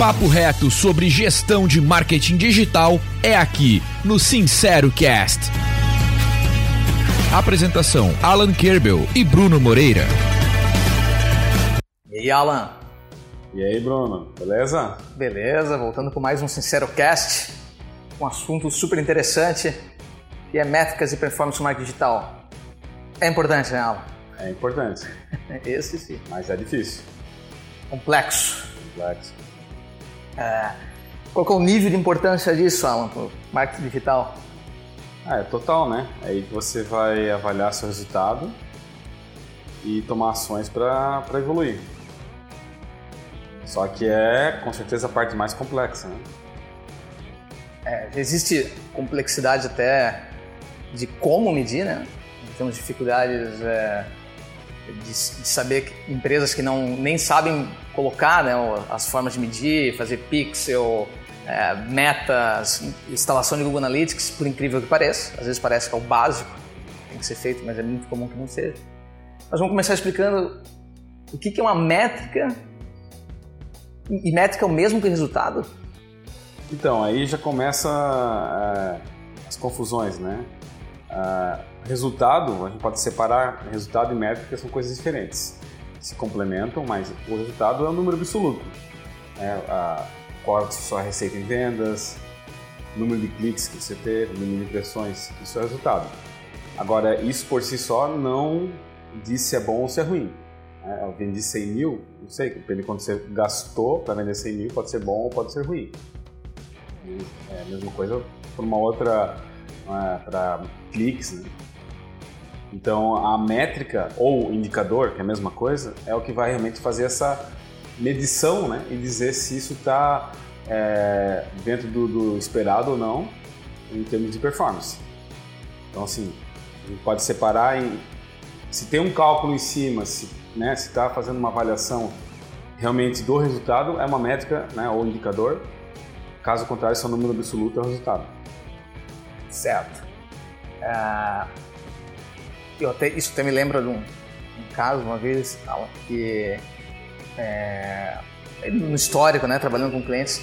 papo reto sobre gestão de marketing digital é aqui no Sincero Cast. Apresentação: Alan Kerbel e Bruno Moreira. E aí, Alan? E aí, Bruno? Beleza? Beleza, voltando com mais um Sincero Cast, um assunto super interessante que é métricas e performance no marketing digital. É importante, né, Alan? É importante. Esse sim. Mas é difícil. Complexo. Complexo. É, qual é o nível de importância disso, Alan, para o marketing digital? Ah, é total, né? Aí você vai avaliar seu resultado e tomar ações para evoluir. Só que é, com certeza, a parte mais complexa, né? É, existe complexidade até de como medir, né? Temos dificuldades é, de, de, saber que empresas que não nem sabem colocar né, as formas de medir, fazer pixel, é, metas, instalação de Google Analytics, por incrível que pareça. Às vezes parece que é o básico, tem que ser feito, mas é muito comum que não seja. Mas vamos começar explicando o que é uma métrica. E métrica é o mesmo que resultado? Então, aí já começa é, as confusões, né? Uh, resultado, a gente pode separar resultado e métrica, são coisas diferentes. Se complementam, mas o resultado é um número absoluto. Né? Uh, qual é a sua receita em vendas, número de cliques que você teve, número de impressões, isso é o resultado. Agora, isso por si só não diz se é bom ou se é ruim. Né? Eu vendi 100 mil, não sei, depende de quanto você gastou para vender 100 mil, pode ser bom ou pode ser ruim. É a mesma coisa por uma outra é, para cliques. Né? Então a métrica ou indicador, que é a mesma coisa, é o que vai realmente fazer essa medição né? e dizer se isso está é, dentro do, do, esperado ou não em termos de performance. Então assim, a gente pode separar em se tem um cálculo em cima, se né, está fazendo uma avaliação realmente do resultado, é uma métrica né, ou indicador. Caso contrário, se é número absoluto, é o resultado. Certo. Eu até, isso até me lembra de um, um caso, uma vez, que é, no histórico, né, trabalhando com clientes,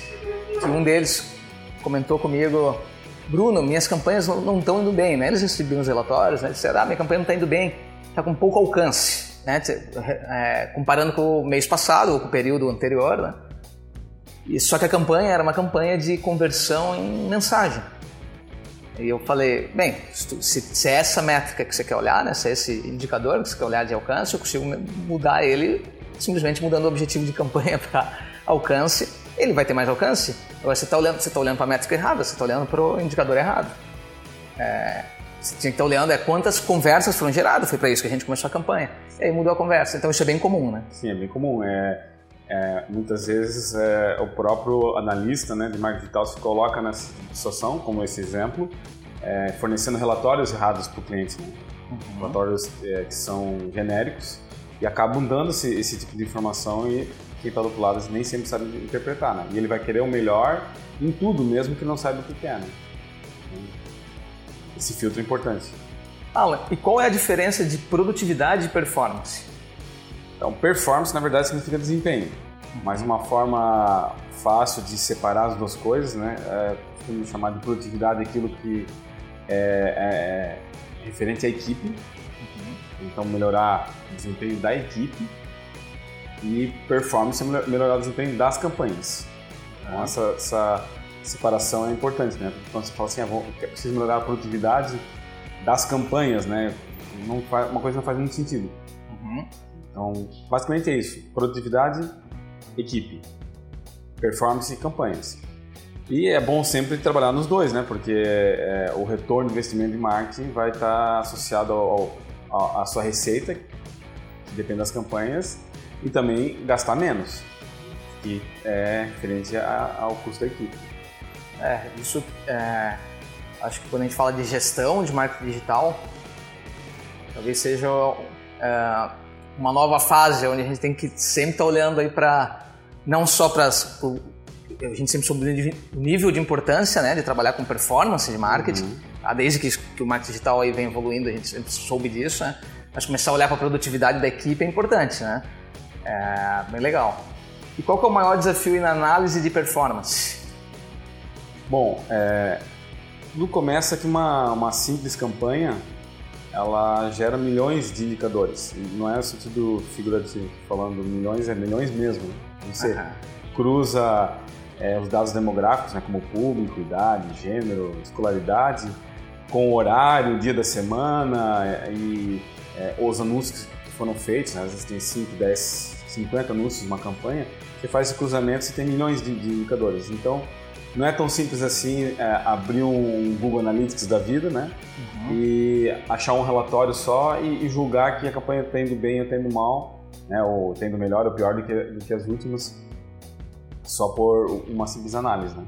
que um deles comentou comigo, Bruno, minhas campanhas não estão indo bem, né? Eles recebiam os relatórios, né? Disseram, ah, minha campanha não está indo bem, está com pouco alcance, né? É, comparando com o mês passado ou com o período anterior, né? E, só que a campanha era uma campanha de conversão em mensagem. E eu falei, bem, se, se, é essa métrica que você quer olhar, né, se é esse indicador que você quer olhar de alcance, eu consigo mudar ele simplesmente mudando o objetivo de campanha para alcance, ele vai ter mais alcance. Agora você está olhando, você tá olhando para a métrica errada, você está olhando para o indicador errado. É, você tinha que estar tá olhando é quantas conversas foram geradas, foi para isso que a gente começou a campanha. E aí mudou a conversa. Então isso é bem comum, né? Sim, é bem comum. É, é, muitas vezes é, o próprio analista né, de marketing digital se coloca nessa situação, como esse exemplo, é, fornecendo relatórios errados para o cliente, né? uhum. relatórios é, que são genéricos e acabam dando esse, esse tipo de informação e quem está do outro lado nem sempre sabe interpretar, né? E ele vai querer o melhor em tudo, mesmo que não saiba o que é, né? Esse filtro é importante. Alan, e qual é a diferença de produtividade e performance? Então, performance na verdade significa desempenho, mas uma forma fácil de separar as duas coisas, né? É, chamar de produtividade aquilo que é, é, é referente à equipe, então melhorar o desempenho da equipe e performance é melhorar o desempenho das campanhas. Então, essa, essa separação é importante, né? Quando você fala assim, ah, preciso melhorar a produtividade das campanhas, né? Faz, uma coisa não faz muito sentido. Uhum. Então, basicamente é isso: produtividade, equipe, performance e campanhas. E é bom sempre trabalhar nos dois, né? Porque é, o retorno do investimento em marketing vai estar associado ao, à sua receita, que depende das campanhas, e também gastar menos, que é referente ao custo da equipe. É, isso é, acho que quando a gente fala de gestão de marketing digital, talvez seja é, uma nova fase onde a gente tem que sempre estar tá olhando aí para não só para a gente sempre soube o nível de importância né, de trabalhar com performance de marketing, uhum. ah, desde que, que, o marketing digital aí vem evoluindo, a gente sempre soube disso, né? mas começar a olhar para a produtividade da equipe é importante, né? É bem legal. E qual que é o maior desafio na análise de performance? Bom, é, tudo começa que uma, uma simples campanha ela gera milhões de indicadores. Não é sentido figurativo, falando milhões, é milhões mesmo. Você uhum. cruza é, os dados demográficos, né, como público, idade, gênero, escolaridade, com o horário, dia da semana é, e é, os anúncios que foram feitos, né, às vezes tem 5, 10, 50 anúncios numa campanha, você faz esse cruzamento e tem milhões de, de, indicadores. Então, não é tão simples assim é, abrir um Google Analytics da vida, né? Uhum. E achar um relatório só e, e, julgar que a campanha está indo bem ou está indo mal, né? Ou está indo melhor ou pior do que, do que as últimas, só por uma simples análise, né?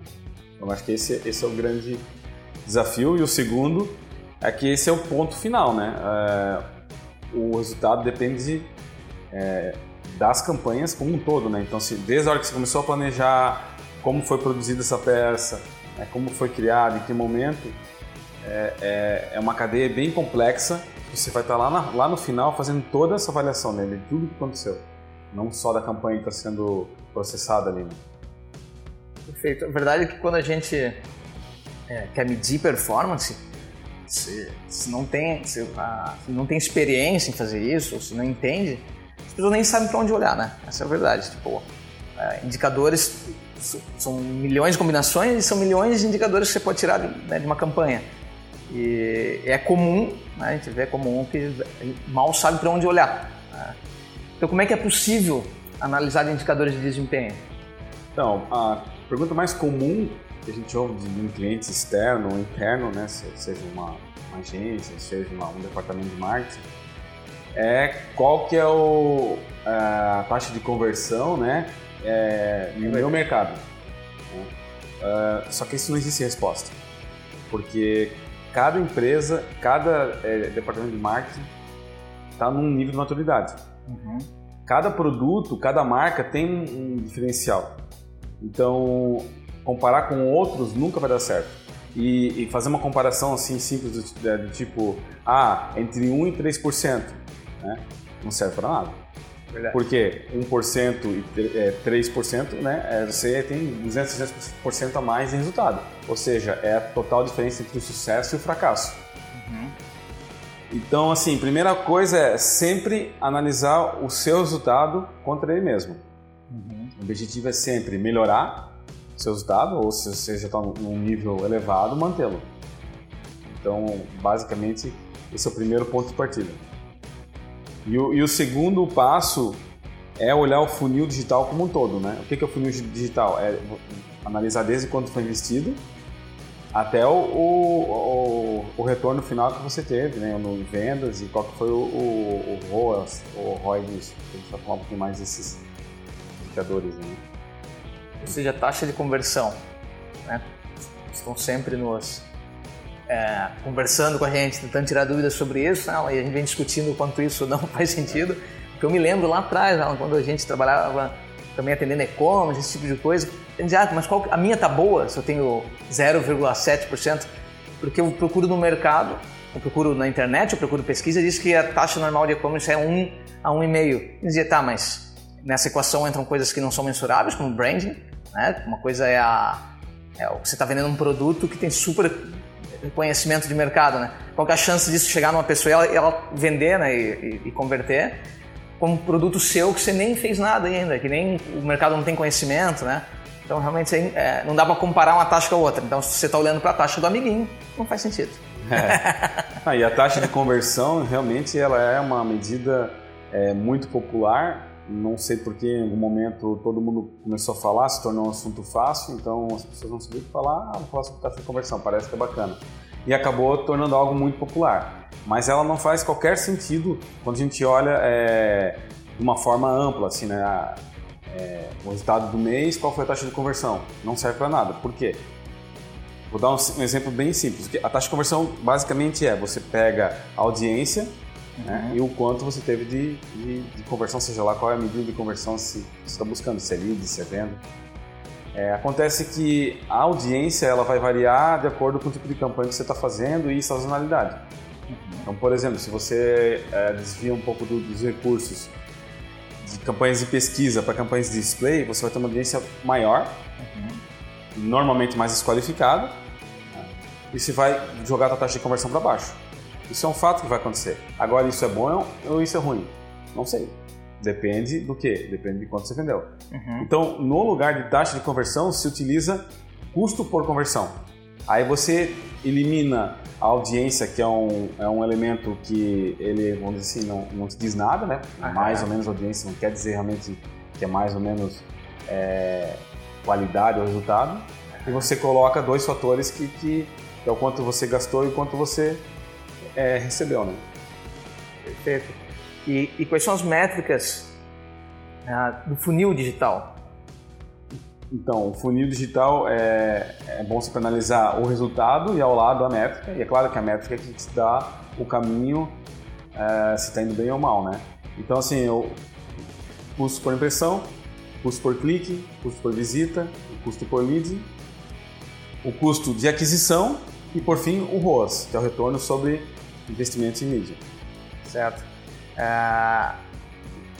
Então, acho que esse, esse é o grande desafio. E o segundo é que esse é o ponto final, né? É, o resultado depende de, é, das campanhas como um todo, né? Então, se desde a hora que você começou a planejar como foi produzida essa peça, né, como foi criada, em que momento, é, é, é, uma cadeia bem complexa. Você vai estar lá, na, lá no final fazendo toda essa avaliação dele, de tudo que aconteceu, não só da campanha que está sendo processada ali. Né? Perfeito. A verdade é que quando a gente é, quer medir performance, se, se não tem se, a, se, não tem experiência em fazer isso, ou se não entende, as pessoas nem sabem para onde olhar, né? Essa é a verdade. Tipo, é, indicadores são milhões de combinações e são milhões de indicadores que você pode tirar né, de uma campanha. E é comum, né, a gente vê comum que mal sabe para onde olhar. Né? Então, como é que é possível analisar indicadores de desempenho? Então, a pergunta mais comum que a gente ouve de um cliente externo ou interno, né, seja uma, uma agência, seja uma, um departamento de marketing, é qual que é o, a taxa de conversão, né, é, no meu mercado. Uh, só que isso não existe resposta, porque cada empresa, cada é, departamento de marketing está num nível de maturidade. Uhum. Cada produto, cada marca tem um diferencial. Então, comparar com outros nunca vai dar certo. E, e fazer uma comparação assim simples do, do, do, tipo, ah, entre 1 e 3%, né? não serve para nada. Verdade. Porque 1% e é, 3%, né, é, você tem 200, 300% a mais em resultado. Ou seja, é a total diferença entre o sucesso e o fracasso. Uhum. Então, assim, primeira coisa é sempre analisar o seu resultado contra ele mesmo. Uhum. O objetivo é sempre melhorar o seu resultado, ou se você já está num nível elevado, mantê-lo. Então, basicamente, esse é o primeiro ponto de partida. E o, e o segundo passo é olhar o funil digital como um todo, né? O que é o funil digital? É analisar desde quando foi investido até o, o, o, retorno final que você teve, né? No vendas e qual que foi o, o, o ROAS, o ROI disso. A gente vai falar um pouquinho mais desses indicadores, né? Ou seja, a taxa de conversão, né? Estão sempre nos é, conversando com a gente, tentando tirar dúvidas sobre isso, né? e a gente vem discutindo o quanto isso não faz sentido. Porque eu me lembro lá atrás, quando a gente trabalhava também atendendo e-commerce, esse tipo de coisa, a gente ah, mas qual, a minha tá boa se eu tenho 0,7%? Porque eu procuro no mercado, eu procuro na internet, eu procuro pesquisa, diz que a taxa normal de e-commerce é 1 a 1,5. Eu dizia, tá, mas nessa equação entram coisas que não são mensuráveis, como branding, né? Uma coisa é a é, você está vendendo um produto que tem super conhecimento de mercado, né? Qual é a chance disso chegar numa pessoa e ela, ela, vender né, e, e, converter como produto seu que você nem fez nada ainda, que nem o mercado não tem conhecimento, né? Então realmente é, não dá para comparar uma taxa com a outra. Então se você está olhando para a taxa do amiguinho, não faz sentido. É. Ah, e a taxa de conversão realmente ela é uma medida é, muito popular. Não sei porque em algum momento todo mundo começou a falar, se tornou um assunto fácil, então as pessoas não sabiam o que falar, ah, vou falar sobre taxa de conversão, parece que é bacana. E acabou tornando algo muito popular. Mas ela não faz qualquer sentido quando a gente olha é, de uma forma ampla, assim, né? É, o resultado do mês, qual foi a taxa de conversão? Não serve para nada. Por quê? Vou dar um, um exemplo bem simples. A taxa de conversão basicamente é você pega a audiência né? Uhum. E o quanto você teve de, de, de, conversão, seja lá qual é a medida de conversão se você está buscando, se é lead, se é venda. É, acontece que a audiência ela vai variar de acordo com o tipo de campanha que você está fazendo e sazonalidade. Uhum. Então, por exemplo, se você é, desvia um pouco do, dos recursos de campanhas de pesquisa para campanhas de display, você vai ter uma audiência maior, uhum. normalmente mais desqualificada, né? e você vai jogar a taxa de conversão para baixo. Isso é um fato que vai acontecer. Agora, isso é bom ou isso é ruim? Não sei. Depende do que? Depende de quanto você vendeu. Uhum. Então, no lugar de taxa de conversão, se utiliza custo por conversão. Aí você elimina a audiência, que é um, é um elemento que ele, vamos dizer assim, não, não te diz nada, né? Uhum. Mais ou menos audiência não quer dizer realmente que é mais ou menos é, qualidade ou resultado. E você coloca dois fatores que, que, que é o quanto você gastou e o quanto você é, recebeu, né? Perfeito. E, e quais são as métricas uh, do funil digital? Então, o funil digital é, é bom você analisar o resultado e ao lado a métrica. E é claro que a métrica é que te dá o caminho é, se está indo bem ou mal, né? Então, assim, o custo por impressão, custo por clique, custo por visita, custo por lead, o custo de aquisição e, por fim, o ROAS, que é o retorno sobre investimento em mídia. Certo. É,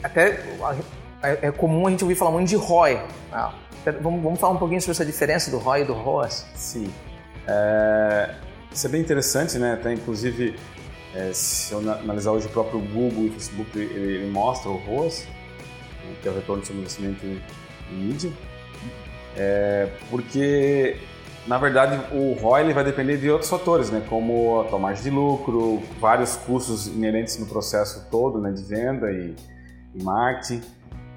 até é, comum a gente ouvir falar muito de ROI. Né? Vamos, vamos falar um pouquinho sobre essa diferença do ROI e do ROAS? Sim. É, isso é bem interessante, né? Até inclusive, é, se eu analisar hoje o próprio Google e o Facebook, ele, ele mostra o ROAS, né, que é o retorno sobre investimento em, em mídia. É, porque, na verdade, o ROI ele vai depender de outros fatores, né? Como a tua margem de lucro, vários custos inerentes no processo todo, né? De venda e, e marketing.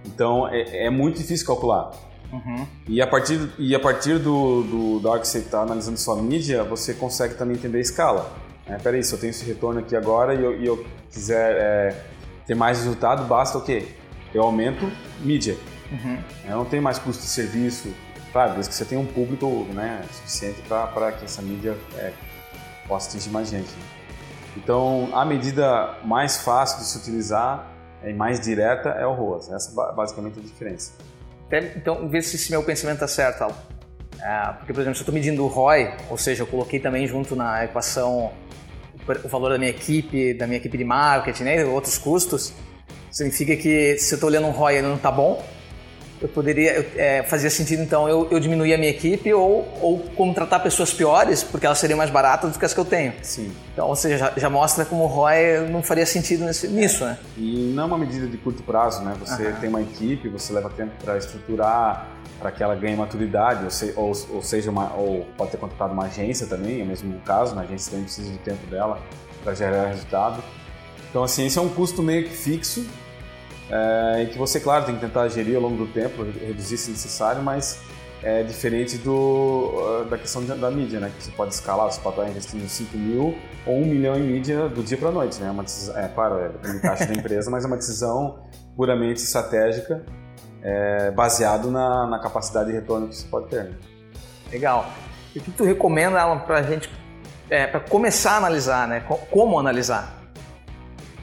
Então, é, é muito difícil calcular. Uhum. E a partir, e a partir do, do, da hora que você está analisando sua mídia, você consegue também entender a escala. É, peraí, se eu tenho esse retorno aqui agora e eu, e eu quiser é, ter mais resultado, basta o quê? Eu aumento mídia. Uhum. Eu não tenho mais custo de serviço. Claro, desde que você tenha um público né, suficiente para que essa mídia é, possa atingir mais gente. Então, a medida mais fácil de se utilizar e mais direta é o ROAS. Essa é basicamente a diferença. Então, ver se esse meu pensamento está certo. É, porque, por exemplo, se eu estou medindo o ROI, ou seja, eu coloquei também junto na equação o valor da minha equipe, da minha equipe de marketing, né, outros custos, significa que se eu estou olhando um ROI e ele não está bom, eu poderia é, fazia sentido então eu, eu diminuir a minha equipe ou, ou contratar pessoas piores porque elas seriam mais baratas do que as que eu tenho. Sim. Então, ou seja, já, já mostra como o ROI não faria sentido nesse, nisso, né? E não é uma medida de curto prazo, né? Você tem uma equipe, você leva tempo para estruturar, para que ela ganhe maturidade, ou, se, ou, ou, seja, uma, ou pode ter contratado uma agência também, é o mesmo caso, né? a agência também precisa do tempo dela para gerar resultado. Então, assim, esse é um custo meio que fixo é, e que você, claro, tem que tentar gerir ao longo do tempo, reduzir se necessário, mas é diferente do, da questão da mídia, né? Que você pode escalar, você pode estar investindo 5 mil ou 1 milhão em mídia do dia para a noite, né? É, uma decisão, é claro, é depende caixa da empresa, mas é uma decisão puramente estratégica, é, baseado na, na, capacidade de retorno que você pode ter. Né? Legal. E o que tu recomenda, Alan, para a gente, é, para começar a analisar, né? Como analisar?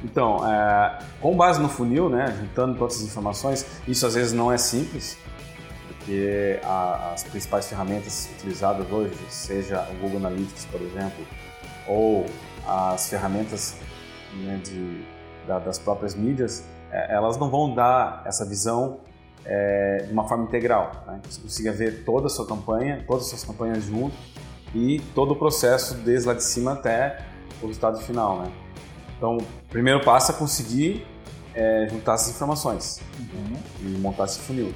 Então, é, com base no funil, né, juntando todas as informações, isso às vezes não é simples, porque a, as principais ferramentas utilizadas hoje, seja o Google Analytics, por exemplo, ou as ferramentas né, de, da, das próprias mídias, é, elas não vão dar essa visão é, de uma forma integral. Né? Você consiga ver toda a sua campanha, todas as suas campanhas junto e todo o processo desde lá de cima até o resultado final. Né? Então, o primeiro passo é conseguir é, juntar essas informações uhum. e montar esse funil.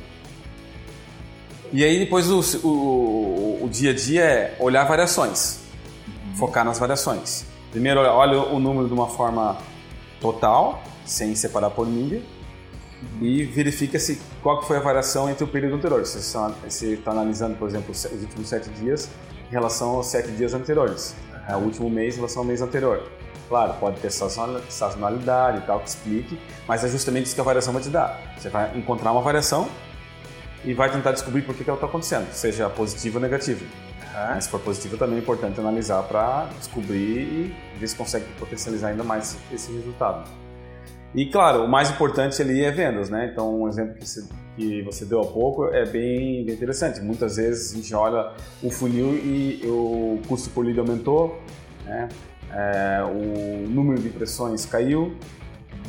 E aí depois o, o, o, dia a dia é olhar variações, uhum. focar nas variações. Primeiro olha o número de uma forma total, sem separar por mídia, uhum. e verifica se qual que foi a variação entre o período anterior. Se você está analisando, por exemplo, os últimos sete dias em relação aos sete dias anteriores, uhum. o último mês em relação ao mês anterior. Claro, pode ter sazonalidade e tal que explique, mas é justamente isso que a variação vai te dar. Você vai encontrar uma variação e vai tentar descobrir por que, que ela está acontecendo, seja positiva ou negativa. Uhum. Se for positiva, também é importante analisar para descobrir e ver se consegue potencializar ainda mais esse resultado. E claro, o mais importante ali é vendas, né? Então, um exemplo que você, que você deu há pouco é bem, bem, interessante. Muitas vezes a gente olha o funil e o custo por lead aumentou, né? É, o número de impressões caiu,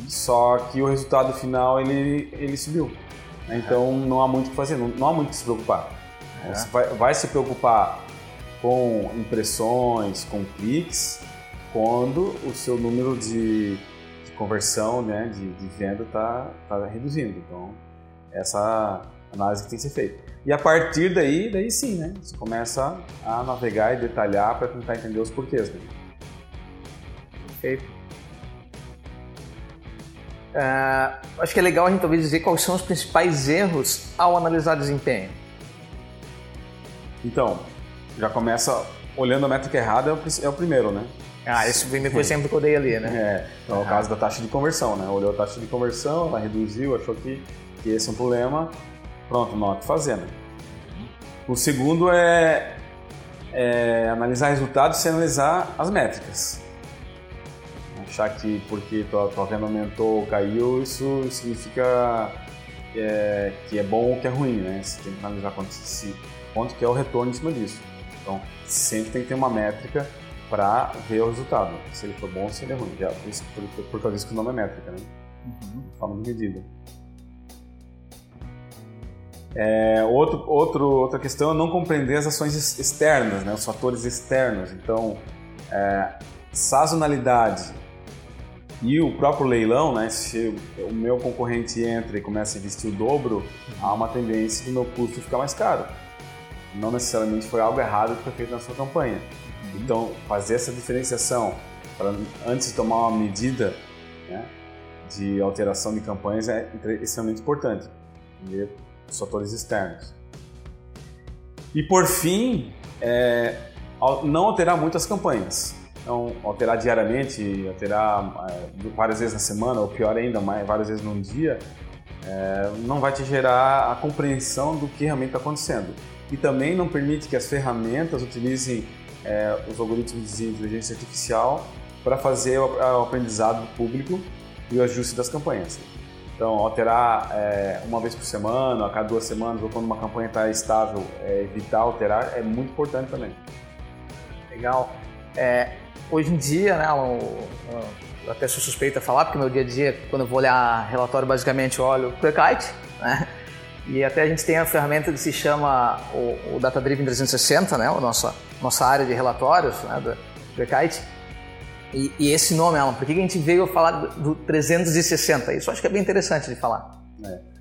só que o resultado final ele, ele subiu. Né? Então não há muito o que fazer, não, não há muito o que se preocupar. É. Você vai, vai se preocupar com impressões, com cliques, quando o seu número de, de conversão, né, de, de venda está tá reduzindo. Então, essa análise que tem que ser feita. E a partir daí, daí sim, né, você começa a navegar e detalhar para tentar entender os porquês. Né? Perfeito. Uh, acho que é legal a gente talvez dizer quais são os principais erros ao analisar desempenho. Então, já começa olhando a métrica errada, é o, é primeiro, né? Ah, esse foi o exemplo que eu dei ali, né? É, então, é o caso da taxa de conversão, né? Olhou a taxa de conversão, ela reduziu, achou que, que esse é um problema, pronto, não há o que fazer, né? O segundo é, é analisar resultados sem analisar as métricas. Achar que porque tua, tua venda aumentou ou caiu, isso significa é, que é bom ou que é ruim, né? Você tem que analisar quanto, se, quanto que é o retorno em cima disso. Então, sempre tem que ter uma métrica para ver o resultado. Se ele for bom ou se ele é ruim. Já, por, por, por causa disso que o nome é métrica, né? Uhum. Forma de medida. É, outro, outro, outra questão é não compreender as ações externas, né, os fatores externos. Então, é, sazonalidade e o próprio leilão, né, se o meu concorrente entra e começa a investir o dobro, há uma tendência do meu custo ficar mais caro. Não necessariamente foi algo errado que foi feito na sua campanha. Então, fazer essa diferenciação para antes de tomar uma medida né, de alteração de campanhas é extremamente importante. Entender os fatores externos. E por fim, é, não alterar muito as campanhas. Então, alterar diariamente, alterar é, várias vezes na semana, ou pior ainda, mais, várias vezes num dia, é, não vai te gerar a compreensão do que realmente está acontecendo. E também não permite que as ferramentas utilizem é, os algoritmos de inteligência artificial para fazer o, o aprendizado público e o ajuste das campanhas. Então, alterar é, uma vez por semana, a cada duas semanas, ou quando uma campanha está estável, evitar alterar é muito importante também. Legal. É, hoje em dia, né, eu até sou suspeita a falar, porque meu dia a dia, quando eu vou olhar relatório, basicamente eu olho o QuickKite, né? E até a gente tem a ferramenta que se chama o, o Data Driven 360, né? A nossa, nossa área de relatórios né? do QuickKite. E, e, esse nome, Alan, por que a gente veio falar do, do 360? Isso acho que é bem interessante de falar. É.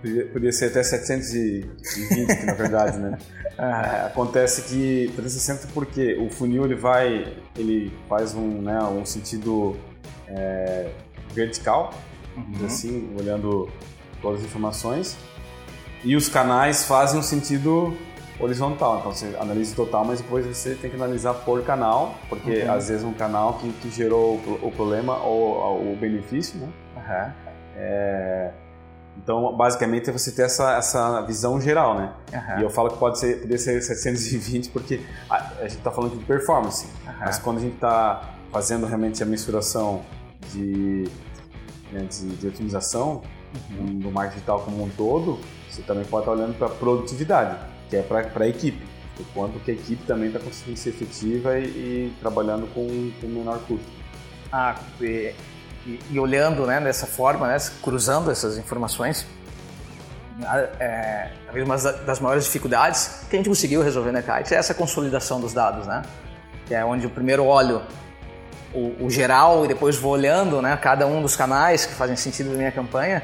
Podia, podia ser até 720, na verdade, né? É, acontece que 360 porque o funil ele vai, ele faz um, né, um sentido é, vertical, uhum. assim, olhando todas as informações, e os canais fazem um sentido horizontal. Então você analisa o total, mas depois você tem que analisar por canal, porque uhum. às vezes um canal que, que gerou o, o problema ou o benefício, né? Uhum. É, então, basicamente, é você ter essa, essa visão geral, né? Uhum. E eu falo que pode ser, poder ser 720 porque a, a gente está falando de performance, mas quando a gente está fazendo realmente a mensuração de, né, de, de, otimização uhum. do marketing digital como um todo, você também pode estar tá olhando para produtividade, que é para a equipe. O quanto que a equipe também está conseguindo ser efetiva e, e trabalhando com, com menor custo. Ah, e e, e olhando né, dessa forma, né, cruzando essas informações, é, uma das maiores dificuldades que a gente conseguiu resolver na Kite é essa consolidação dos dados, né? Que é onde eu primeiro olho o, o, geral e depois vou olhando né, cada um dos canais que fazem sentido na minha campanha.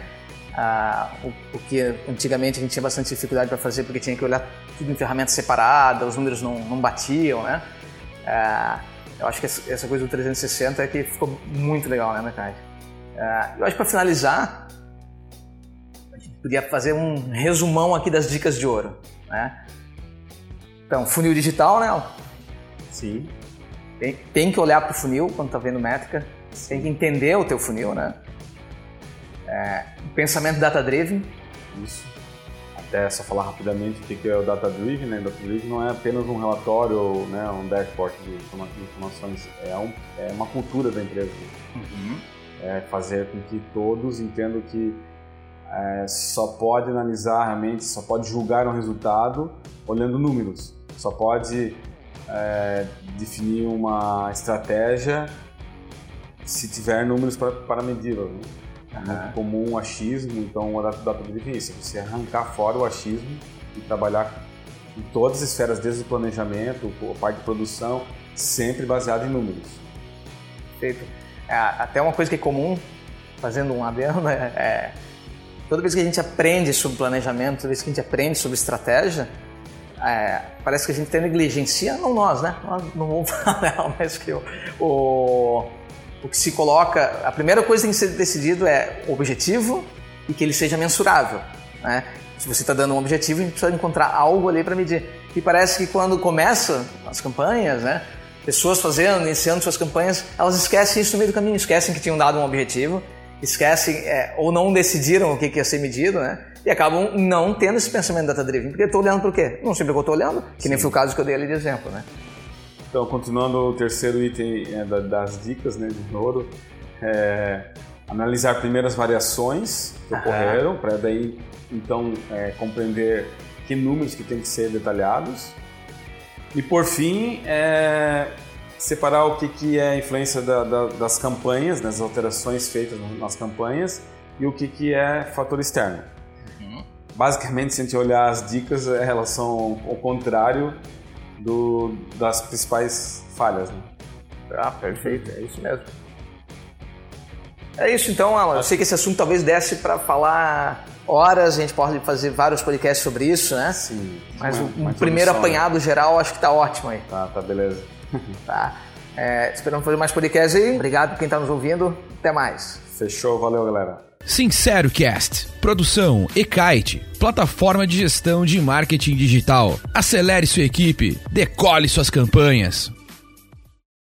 Ah, o, o, que antigamente a gente tinha bastante dificuldade para fazer porque tinha que olhar tudo em ferramentas separadas, os números não, não batiam, né? Ah, eu acho que essa coisa do 360 é que ficou muito legal, né, Mercado? Uh, eu acho que para finalizar, a gente podia fazer um resumão aqui das dicas de ouro, né? Então, funil digital, né? Sim. Tem, tem que olhar para o funil quando está vendo métrica, Sim. tem que entender o teu funil, né? É, pensamento data-driven. Isso até só falar rapidamente o que é o Data Driven, né? Data Driven não é apenas um relatório né, um dashboard de informações, é, um, é uma cultura da empresa. Uhum. É fazer com que todos entendam que é, só pode analisar realmente, só pode julgar um resultado olhando números, só pode é, definir uma estratégia se tiver números para, para medi-las. Né? É muito comum o achismo, então a data driven é isso, você arrancar fora o achismo e trabalhar em todas as esferas, desde o planejamento, a parte de produção, sempre baseado em números. Perfeito. É, até uma coisa que é comum, fazendo um adendo, né, é, toda vez que a gente aprende sobre planejamento, toda vez que a gente aprende sobre estratégia, é, parece que a gente tem negligencia, não nós, né? Nós não vamos falar, mas que o, o o que se coloca, a primeira coisa que tem que ser decidido é o objetivo e que ele seja mensurável. Né? Se você está dando um objetivo, a gente precisa encontrar algo ali para medir. E parece que quando começa as campanhas, né, pessoas fazendo, iniciando suas campanhas, elas esquecem isso no meio do caminho, esquecem que tinham dado um objetivo, esquecem é, ou não decidiram o que, que ia ser medido, né? E acabam não tendo esse pensamento data-driven. Porque estou olhando para o quê? Não sei porque eu estou olhando, que Sim. nem foi o caso que eu dei ali de exemplo, né? Então, continuando o terceiro item é, das dicas né, de ouro, é, analisar primeiro as variações que ocorreram, para daí então é, compreender que números que tem que ser detalhados. E por fim, é, separar o que, que é a influência da, da, das campanhas, das alterações feitas nas campanhas, e o que, que é fator externo. Uhum. Basicamente, se a gente olhar as dicas, elas são o contrário do, das principais falhas. Né? Ah, perfeito, é isso mesmo. É isso então, Alan. Eu sei que esse assunto talvez desse para falar horas, a gente pode fazer vários podcasts sobre isso, né? Sim. Mas o um primeiro apanhado né? geral acho que tá ótimo aí. Tá, tá beleza. tá. É, esperamos fazer mais podcasts aí. Obrigado por quem está nos ouvindo. Até mais. Fechou, valeu galera. Sincero Cast, produção e-kite, plataforma de gestão de marketing digital. Acelere sua equipe, decole suas campanhas.